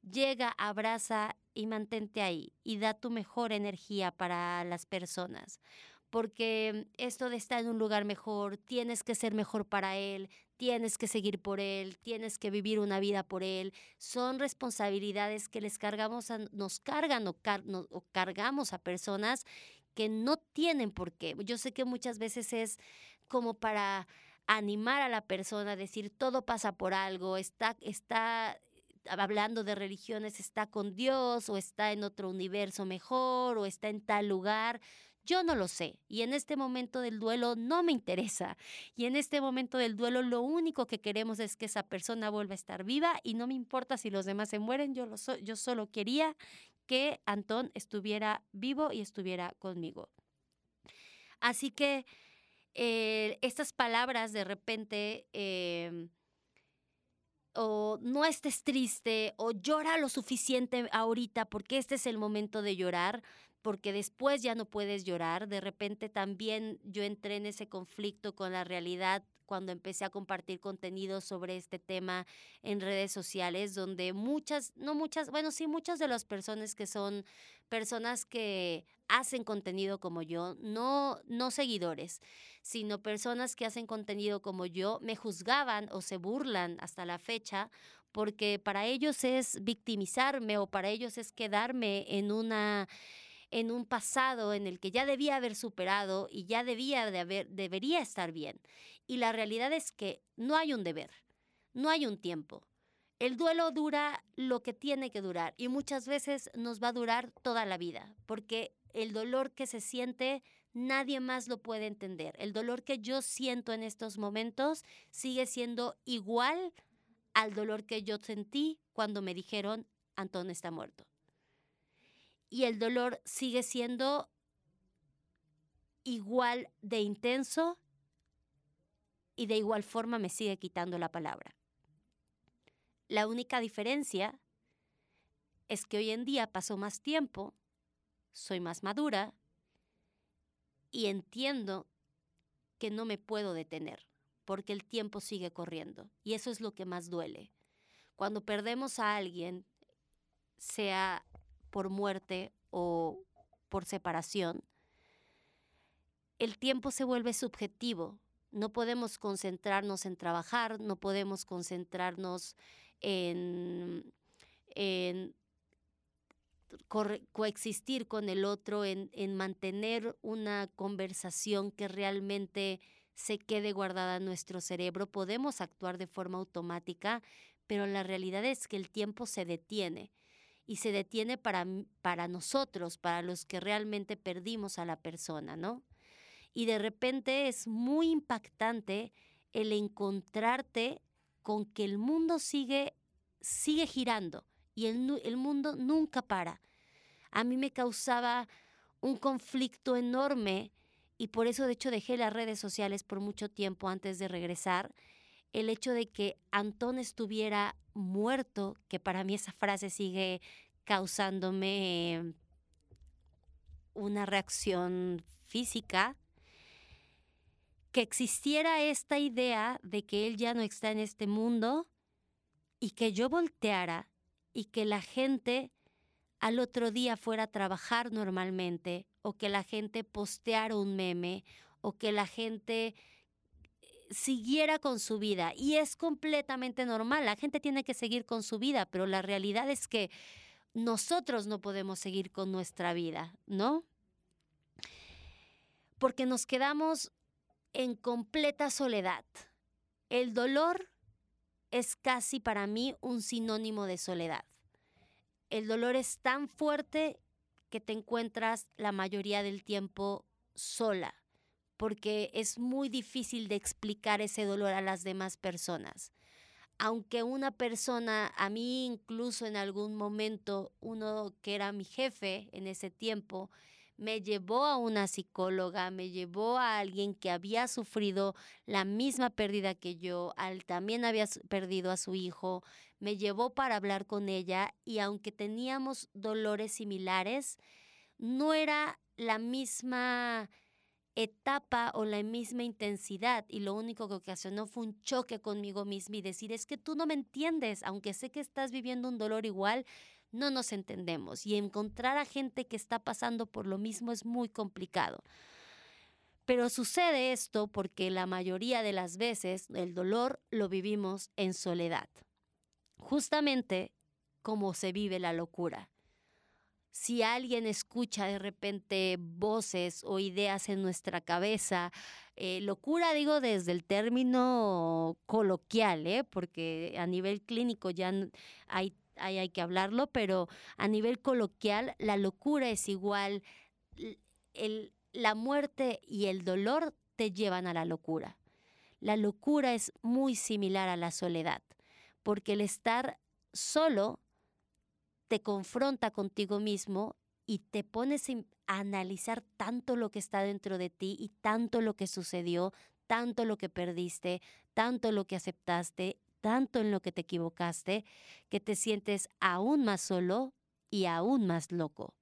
Llega, abraza y mantente ahí y da tu mejor energía para las personas porque esto de estar en un lugar mejor, tienes que ser mejor para él, tienes que seguir por él, tienes que vivir una vida por él. Son responsabilidades que les cargamos, nos cargan o, o cargamos a personas que no tienen por qué. Yo sé que muchas veces es como para animar a la persona, decir todo pasa por algo, está, está hablando de religiones, está con Dios o está en otro universo mejor o está en tal lugar. Yo no lo sé y en este momento del duelo no me interesa. Y en este momento del duelo lo único que queremos es que esa persona vuelva a estar viva y no me importa si los demás se mueren, yo, lo yo solo quería que Antón estuviera vivo y estuviera conmigo. Así que eh, estas palabras de repente... Em, o no estés triste o llora lo suficiente ahorita porque este es el momento de llorar, porque después ya no puedes llorar. De repente también yo entré en ese conflicto con la realidad cuando empecé a compartir contenido sobre este tema en redes sociales, donde muchas, no muchas, bueno, sí, muchas de las personas que son personas que hacen contenido como yo, no, no seguidores, sino personas que hacen contenido como yo, me juzgaban o se burlan hasta la fecha porque para ellos es victimizarme o para ellos es quedarme en una en un pasado en el que ya debía haber superado y ya debía de haber, debería estar bien. Y la realidad es que no hay un deber, no hay un tiempo. El duelo dura lo que tiene que durar y muchas veces nos va a durar toda la vida, porque el dolor que se siente nadie más lo puede entender. El dolor que yo siento en estos momentos sigue siendo igual al dolor que yo sentí cuando me dijeron Antón está muerto y el dolor sigue siendo igual de intenso y de igual forma me sigue quitando la palabra. La única diferencia es que hoy en día paso más tiempo, soy más madura y entiendo que no me puedo detener porque el tiempo sigue corriendo y eso es lo que más duele. Cuando perdemos a alguien, sea por muerte o por separación, el tiempo se vuelve subjetivo. No podemos concentrarnos en trabajar, no podemos concentrarnos en, coexistir con el otro, en, en mantener una conversación que realmente se quede guardada en nuestro cerebro. Podemos actuar de forma automática, pero la realidad es que el tiempo se detiene y se detiene para, para nosotros, para los que realmente perdimos a la persona, ¿no? Y de repente es muy impactante el encontrarte con que el mundo sigue, sigue girando y el, el mundo nunca para. A mí me causaba un conflicto enorme y por eso de hecho dejé las redes sociales por mucho tiempo antes de regresar, el hecho de que Antón estuviera muerto, que para mí esa frase sigue causándome una reacción física, que existiera esta idea de que él ya no está en este mundo y que yo volteara y que la gente al otro día fuera a trabajar normalmente o que la gente posteara un meme o que la gente siguiera con su vida. Y es completamente normal, la gente tiene que seguir con su vida, pero la realidad es que nosotros no podemos seguir con nuestra vida, ¿no? Porque nos quedamos en completa soledad. El dolor es casi para mí un sinónimo de soledad. El dolor es tan fuerte que te encuentras la mayoría del tiempo sola, porque es muy difícil de explicar ese dolor a las demás personas. Aunque una persona, a mí incluso en algún momento, uno que era mi jefe en ese tiempo, me llevó a una psicóloga, me llevó a alguien que había sufrido la misma pérdida que yo, al, también había perdido a su hijo, me llevó para hablar con ella y aunque teníamos dolores similares, no era la misma etapa o la misma intensidad y lo único que ocasionó fue un choque conmigo misma y decir es que tú no me entiendes, aunque sé que estás viviendo un dolor igual, no nos entendemos y encontrar a gente que está pasando por lo mismo es muy complicado. Pero sucede esto porque la mayoría de las veces el dolor lo vivimos en soledad. Justamente como se vive la locura. Si alguien escucha de repente voces o ideas en nuestra cabeza, eh, locura digo desde el término coloquial, ¿eh? porque a nivel clínico ya hay, hay, hay que hablarlo, pero a nivel coloquial la locura es igual el, la muerte y el dolor te llevan a la locura. La locura es muy similar a la soledad, porque el estar solo te confronta contigo mismo y te pones a analizar tanto lo que está dentro de ti y tanto lo que sucedió, tanto lo que perdiste, tanto lo que aceptaste, tanto en lo que te equivocaste, que te sientes aún más solo y aún más loco.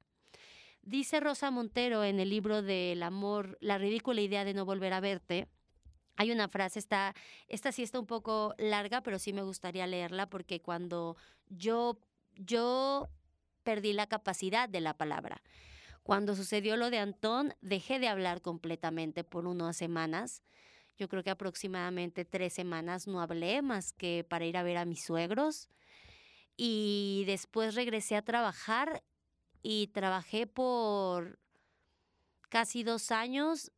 Dice Rosa Montero en el libro del amor, la ridícula idea de no volver a verte. Hay una frase, esta, esta sí está un poco larga, pero sí me gustaría leerla porque cuando yo, yo perdí la capacidad de la palabra. Cuando sucedió lo de Antón, dejé de hablar completamente por unas semanas. Yo creo que aproximadamente tres semanas no hablé más que para ir a ver a mis suegros. Y después regresé a trabajar y trabajé por casi dos años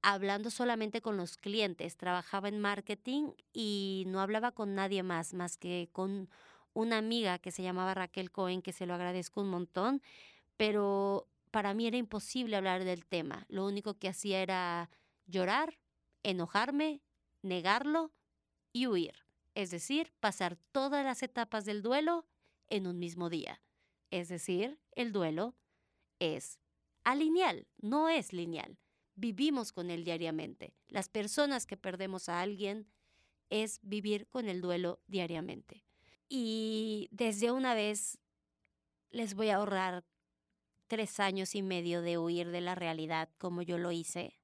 hablando solamente con los clientes. Trabajaba en marketing y no hablaba con nadie más, más que con una amiga que se llamaba Raquel Cohen, que se lo agradezco un montón, pero para mí era imposible hablar del tema. Lo único que hacía era llorar, enojarme, negarlo y huir. Es decir, pasar todas las etapas del duelo en un mismo día. Es decir, el duelo es alineal, no es lineal. Vivimos con él diariamente. Las personas que perdemos a alguien es vivir con el duelo diariamente. Y desde una vez les voy a ahorrar tres años y medio de huir de la realidad como yo lo hice.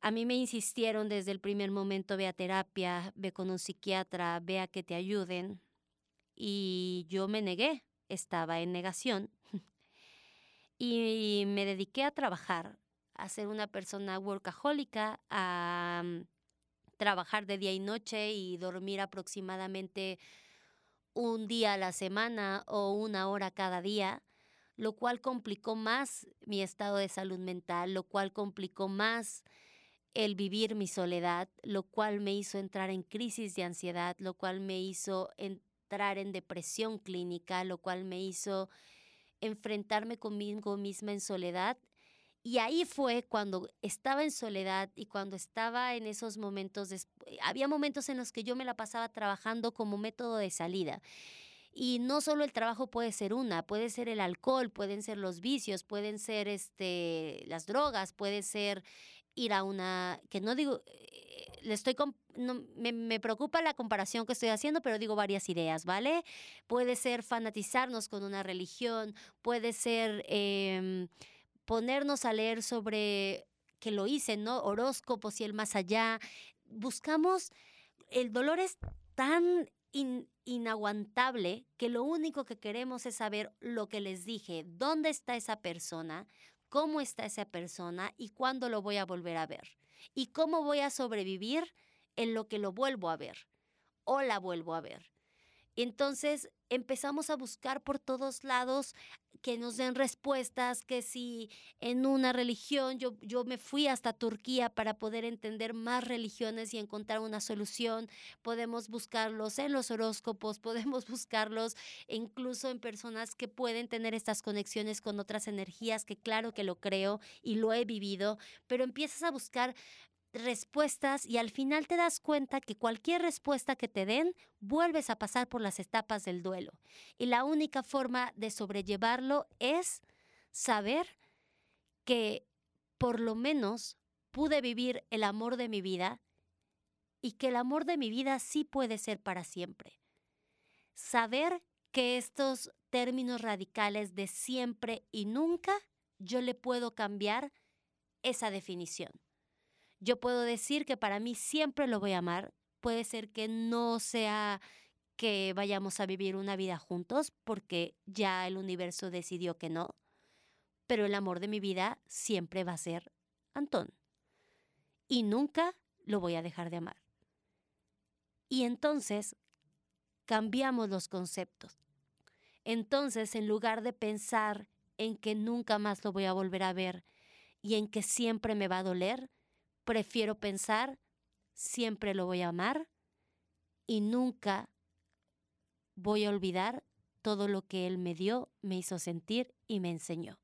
A mí me insistieron desde el primer momento, ve a terapia, ve con un psiquiatra, ve a que te ayuden y yo me negué, estaba en negación <laughs> y me dediqué a trabajar, a ser una persona workahólica, a mm, trabajar de día y noche y dormir aproximadamente un día a la semana o una hora cada día, lo cual complicó más mi estado de salud mental, lo cual complicó más el vivir mi soledad, lo cual me hizo entrar en crisis de ansiedad, lo cual me hizo entrar en depresión clínica, lo cual me hizo enfrentarme conmigo misma en soledad. Y ahí fue cuando estaba en soledad y cuando estaba en esos momentos, había momentos en los que yo me la pasaba trabajando como método de salida. Y no solo el trabajo puede ser una, puede ser el alcohol, pueden ser los vicios, pueden ser este, las drogas, puede ser ir a una, que no digo, le estoy, me, preocupa la comparación que estoy haciendo, pero digo varias ideas, ¿vale? Puede ser fanatizarnos con una religión, puede ser em, ponernos a leer sobre, que lo hice, ¿no? Horóscopos y el más allá. Buscamos, el dolor es tan inaguantable que lo único que queremos es saber lo que les dije, dónde está esa persona, cómo está esa persona y cuándo lo voy a volver a ver y cómo voy a sobrevivir en lo que lo vuelvo a ver o la vuelvo a ver. Entonces empezamos a buscar por todos lados que nos den respuestas, que si en una religión, yo, yo me fui hasta Turquía para poder entender más religiones y encontrar una solución, podemos buscarlos en los horóscopos, <laughs> podemos buscarlos incluso en personas que pueden tener estas conexiones con otras energías, que claro que lo creo y lo he vivido, pero empiezas a buscar respuestas y al final te das cuenta que cualquier respuesta que te den, vuelves a pasar por las etapas del duelo. Y la única forma de sobrellevarlo es saber que por lo menos pude vivir el amor de mi vida y que el amor de mi vida sí puede ser para siempre. Saber que estos términos radicales de siempre y nunca, yo le puedo cambiar esa definición. Yo puedo decir que para mí siempre lo voy a amar. Puede ser que no sea que vayamos a vivir una vida juntos porque ya el universo decidió que no. pero el amor de mi vida siempre va a ser Antón. Y nunca lo voy a dejar de amar. Y entonces cambiamos los conceptos. Entonces, en lugar de pensar en que nunca más lo voy a volver a ver y en que siempre me va a doler, prefiero pensar, siempre lo voy a amar y nunca voy a olvidar todo lo que él me dio, me hizo sentir y me enseñó.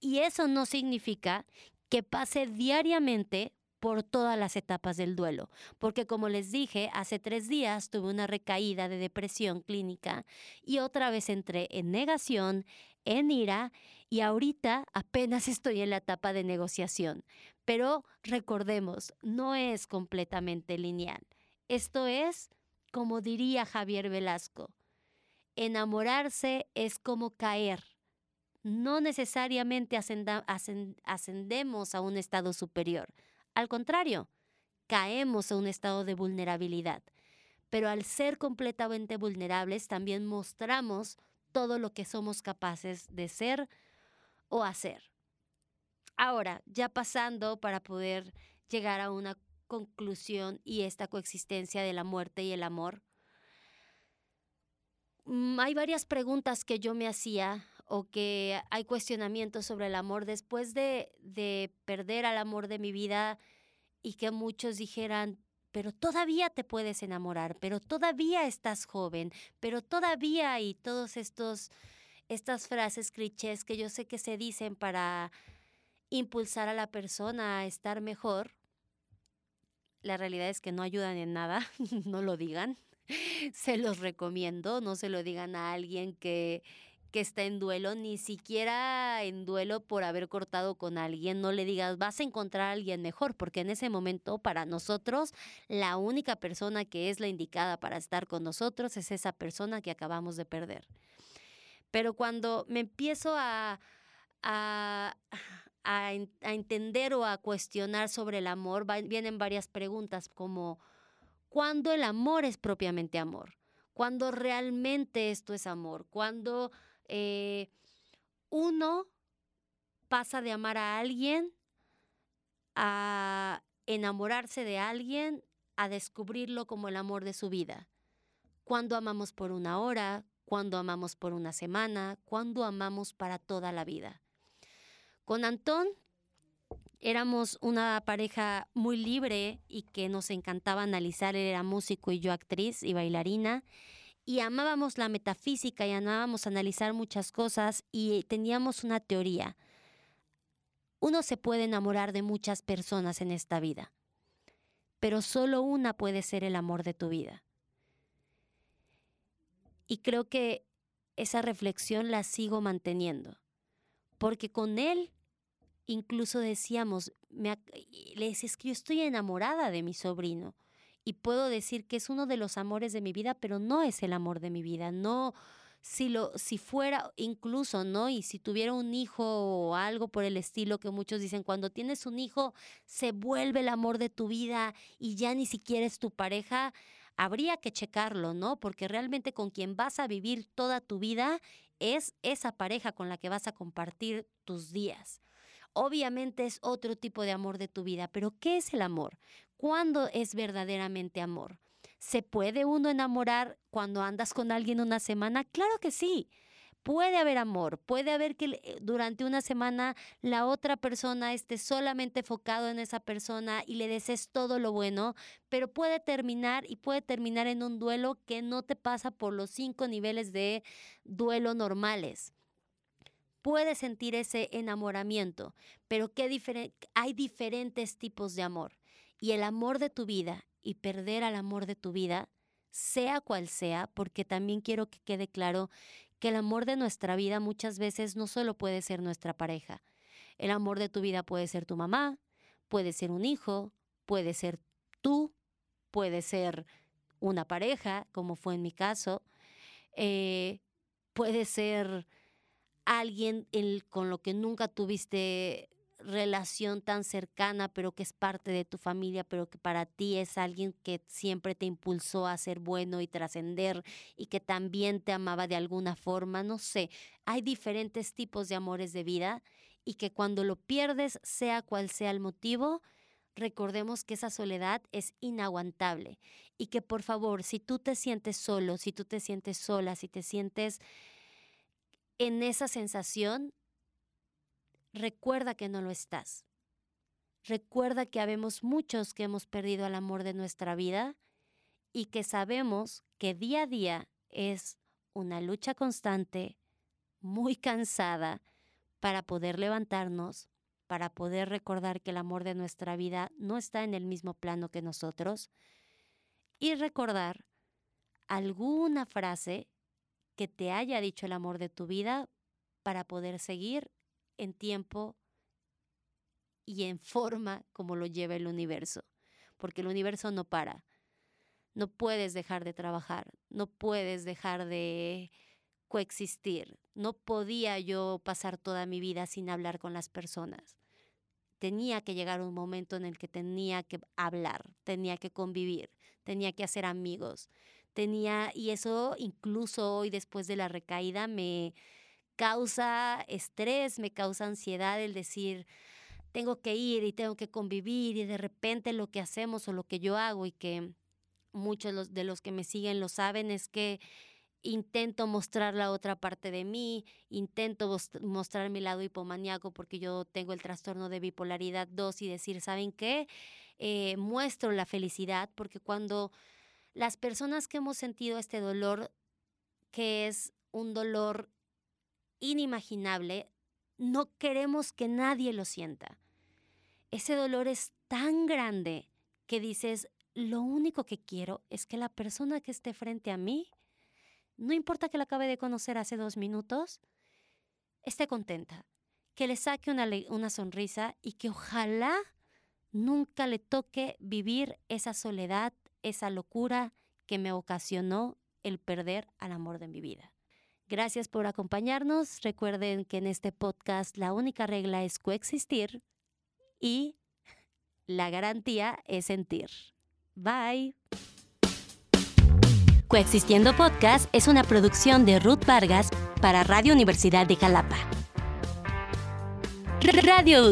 Y eso no significa que pase diariamente por todas las etapas del duelo, porque como les dije, hace tres días tuve una recaída de depresión clínica y otra vez entré en negación, en ira y ahorita apenas <laughs> estoy en la etapa de negociación. Pero recordemos, no es completamente lineal. Esto es, como diría Javier Velasco, enamorarse es como caer. No necesariamente ascendemos a un estado superior. Al contrario, caemos a un estado de vulnerabilidad. Pero al ser completamente vulnerables, también mostramos todo lo que somos capaces de ser o hacer. Ahora, ya pasando para poder llegar a una conclusión y esta coexistencia de la muerte y el amor, mm, hay varias preguntas que yo me hacía o que hay cuestionamientos sobre el amor después de, de perder al amor de mi vida y que muchos dijeran, pero todavía te puedes enamorar, pero todavía estás joven, pero todavía y todos estos estas frases clichés que yo sé que se dicen para impulsar a la persona a estar mejor. La realidad es que no ayudan en nada, <laughs> no lo digan. <laughs> Se los recomiendo, no se lo digan a alguien que que está en duelo, ni siquiera en duelo por haber cortado con alguien, no le digas vas a encontrar a alguien mejor, porque en ese momento para nosotros la única persona que es la indicada para estar con nosotros es esa persona que acabamos de perder. Pero cuando me empiezo a, a, a, entender o a cuestionar sobre el amor, vienen varias preguntas como, ¿cuándo el amor es propiamente amor? ¿Cuándo realmente esto es amor? ¿Cuándo eh, uno pasa de amar a alguien a enamorarse de alguien, a descubrirlo como el amor de su vida. Cuando amamos por una hora, cuando amamos por una semana, cuando amamos para toda la vida. Con Antón éramos una pareja muy libre y que nos encantaba analizar. Él era músico y yo actriz y bailarina y amábamos la metafísica y amábamos analizar muchas cosas y teníamos una teoría. Uno se puede enamorar de muchas personas en esta vida, pero solo una puede ser el amor de tu vida. Y creo que esa reflexión la sigo manteniendo, porque con él incluso decíamos, me, le es que yo estoy enamorada de mi sobrino y puedo decir que es uno de los amores de mi vida, pero no es el amor de mi vida, no si lo si fuera incluso, ¿no? Y si tuviera un hijo o algo por el estilo que muchos dicen, cuando tienes un hijo se vuelve el amor de tu vida y ya ni siquiera es tu pareja, habría que checarlo, ¿no? Porque realmente con quien vas a vivir toda tu vida es esa pareja con la que vas a compartir tus días. Obviamente es otro tipo de amor de tu vida, pero ¿qué es el amor? ¿Cuándo es verdaderamente amor? ¿Se puede uno enamorar cuando andas con alguien una semana? Claro que sí. Puede haber amor, puede haber que durante una semana la otra persona esté solamente enfocado en esa persona y le desees todo lo bueno, pero puede terminar y puede terminar en un duelo que no te pasa por los cinco niveles de duelo normales puedes sentir ese enamoramiento, pero ¿qué hay diferentes tipos de amor. Y el amor de tu vida y perder al amor de tu vida, sea cual sea, porque también quiero que quede claro que el amor de nuestra vida muchas veces no solo puede ser nuestra pareja. El amor de tu vida puede ser tu mamá, puede ser un hijo, puede ser tú, puede ser una pareja, como fue en mi caso, eh, puede ser alguien con lo que nunca tuviste relación tan cercana, pero que es parte de tu familia, pero que para ti es alguien que siempre te impulsó a ser bueno y trascender y que también te amaba de alguna forma, no sé, hay diferentes tipos de amores de vida y que cuando lo pierdes, sea cual sea el motivo, recordemos que esa soledad es inaguantable y que por favor, si tú te sientes solo, si tú te sientes sola, si te sientes en esa sensación, recuerda que no lo estás. Recuerda que habemos muchos que hemos perdido el amor de nuestra vida y que sabemos que día a día es una lucha constante, muy cansada, para poder levantarnos, para poder recordar que el amor de nuestra vida no está en el mismo plano que nosotros y recordar alguna frase que te haya dicho el amor de tu vida para poder seguir en tiempo y en forma como lo lleva el universo, porque el universo no para. No puedes dejar de trabajar, no puedes dejar de coexistir. No podía yo pasar toda mi vida sin hablar con las personas. Tenía que llegar un momento en el que tenía que hablar, tenía que convivir, tenía que hacer amigos. Tenía y eso incluso hoy después de la recaída me causa estrés, me causa ansiedad el decir tengo que ir y tengo que convivir y de repente lo que hacemos o lo que yo hago y que muchos de los que me siguen lo saben es que intento mostrar la otra parte de mí, intento mostrar mi lado hipomaníaco porque yo tengo el trastorno de bipolaridad 2 y decir, ¿saben qué? Eh, muestro la felicidad porque cuando las personas que hemos sentido este dolor, que es un dolor inimaginable, no queremos que nadie lo sienta. Ese dolor es tan grande que dices, lo único que quiero es que la persona que esté frente a mí no importa que la acabe de conocer hace dos minutos, esté contenta, que le saque una, una sonrisa y que ojalá nunca le toque vivir esa soledad, esa locura que me ocasionó el perder al amor de mi vida. Gracias por acompañarnos. Recuerden que en este podcast la única regla es coexistir y la garantía es sentir. Bye. Coexistiendo Podcast es una producción de Ruth Vargas para Radio Universidad de Jalapa. Radio